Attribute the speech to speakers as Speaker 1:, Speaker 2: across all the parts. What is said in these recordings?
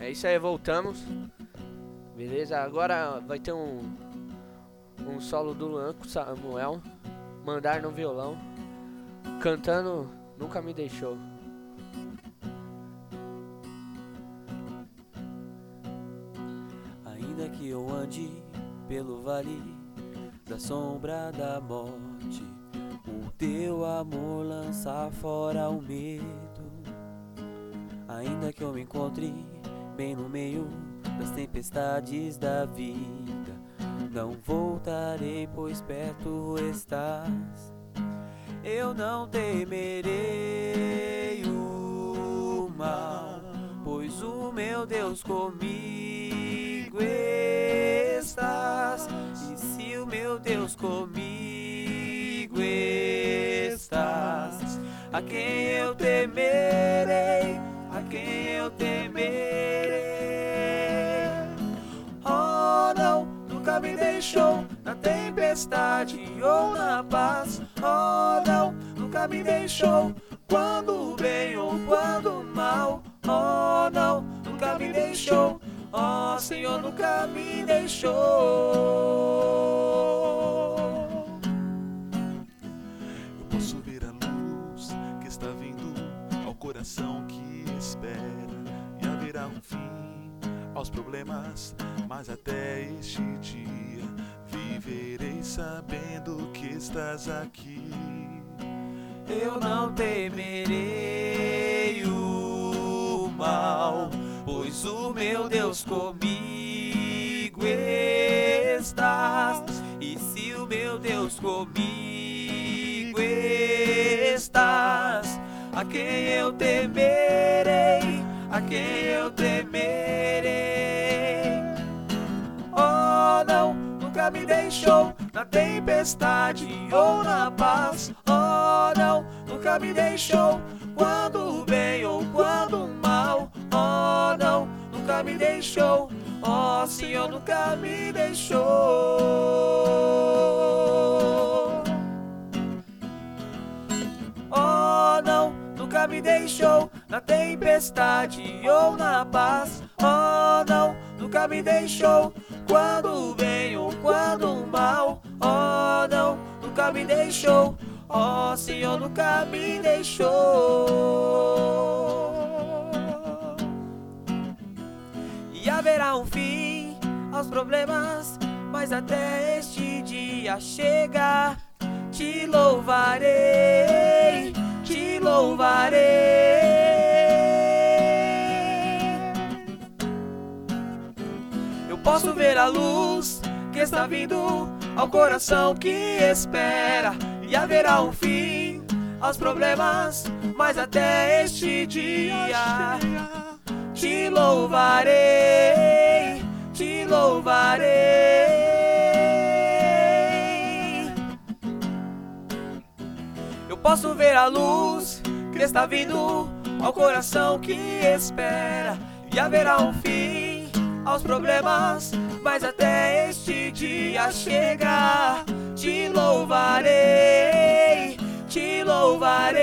Speaker 1: É isso aí, voltamos. Beleza? Agora vai ter um um solo do Luan com Samuel, mandar no violão, cantando Nunca Me Deixou.
Speaker 2: Ainda que eu ande pelo vale da sombra da morte, o teu amor lança fora o medo. Ainda que eu me encontre bem no meio das tempestades da vida, não voltarei, pois perto estás. Eu não temerei o mal, pois o meu Deus comigo estás. E se o meu Deus comigo estás, a quem eu temerei? A quem eu temerei? Deixou na tempestade ou na paz. Oh, não, nunca me deixou quando bem ou quando mal. Oh, não, nunca me deixou. Oh, Senhor, nunca me deixou.
Speaker 3: Eu posso ver a luz que está vindo ao coração que espera e haverá um fim aos problemas, mas até este dia viverei sabendo que estás aqui.
Speaker 2: Eu não temerei o mal, pois o meu Deus comigo estás. E se o meu Deus comigo estás, a quem eu temerei? A quem eu temerei? Oh, não, nunca me deixou na tempestade ou na paz. Oh, não, nunca me deixou quando o bem ou quando o mal. Oh, não, nunca me deixou. Oh, Senhor, nunca me deixou. Oh, não, nunca me deixou na tempestade ou na paz. Oh, não, nunca me deixou quando bem ou quando mal. Oh, não, nunca me deixou. Oh, Senhor, nunca me deixou. E haverá um fim aos problemas, mas até este dia chegar, te louvarei, louvarei. Eu posso ver a luz que está vindo ao coração que espera, e haverá um fim aos problemas, mas até este dia te louvarei, te louvarei. Posso ver a luz está vindo ao coração que espera, e haverá um fim aos problemas, mas até este dia chegar, te louvarei, te louvarei.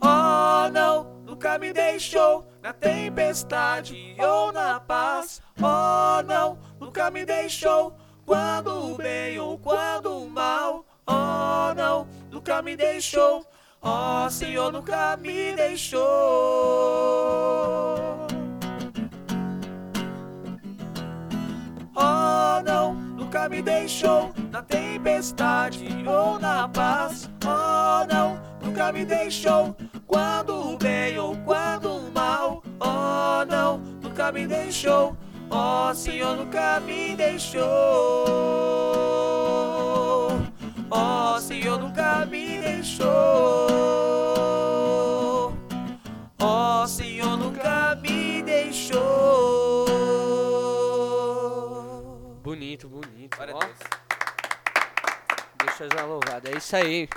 Speaker 2: Oh, não, nunca me deixou na tempestade ou na paz. Oh, não, nunca me deixou quando bem ou quando mal. Oh, não, nunca me deixou. Oh, Senhor, nunca me deixou. Oh, não, nunca me deixou na tempestade ou na paz. Oh, não, nunca me deixou quando bem ou quando mal. Oh, não, nunca me deixou. Oh, Senhor, nunca me deixou. Oh, Senhor, nunca me deixou. Oh, Senhor, nunca me deixou.
Speaker 1: Bonito, bonito. Ó,
Speaker 2: Deus.
Speaker 1: deixa eu já louvado. É isso aí.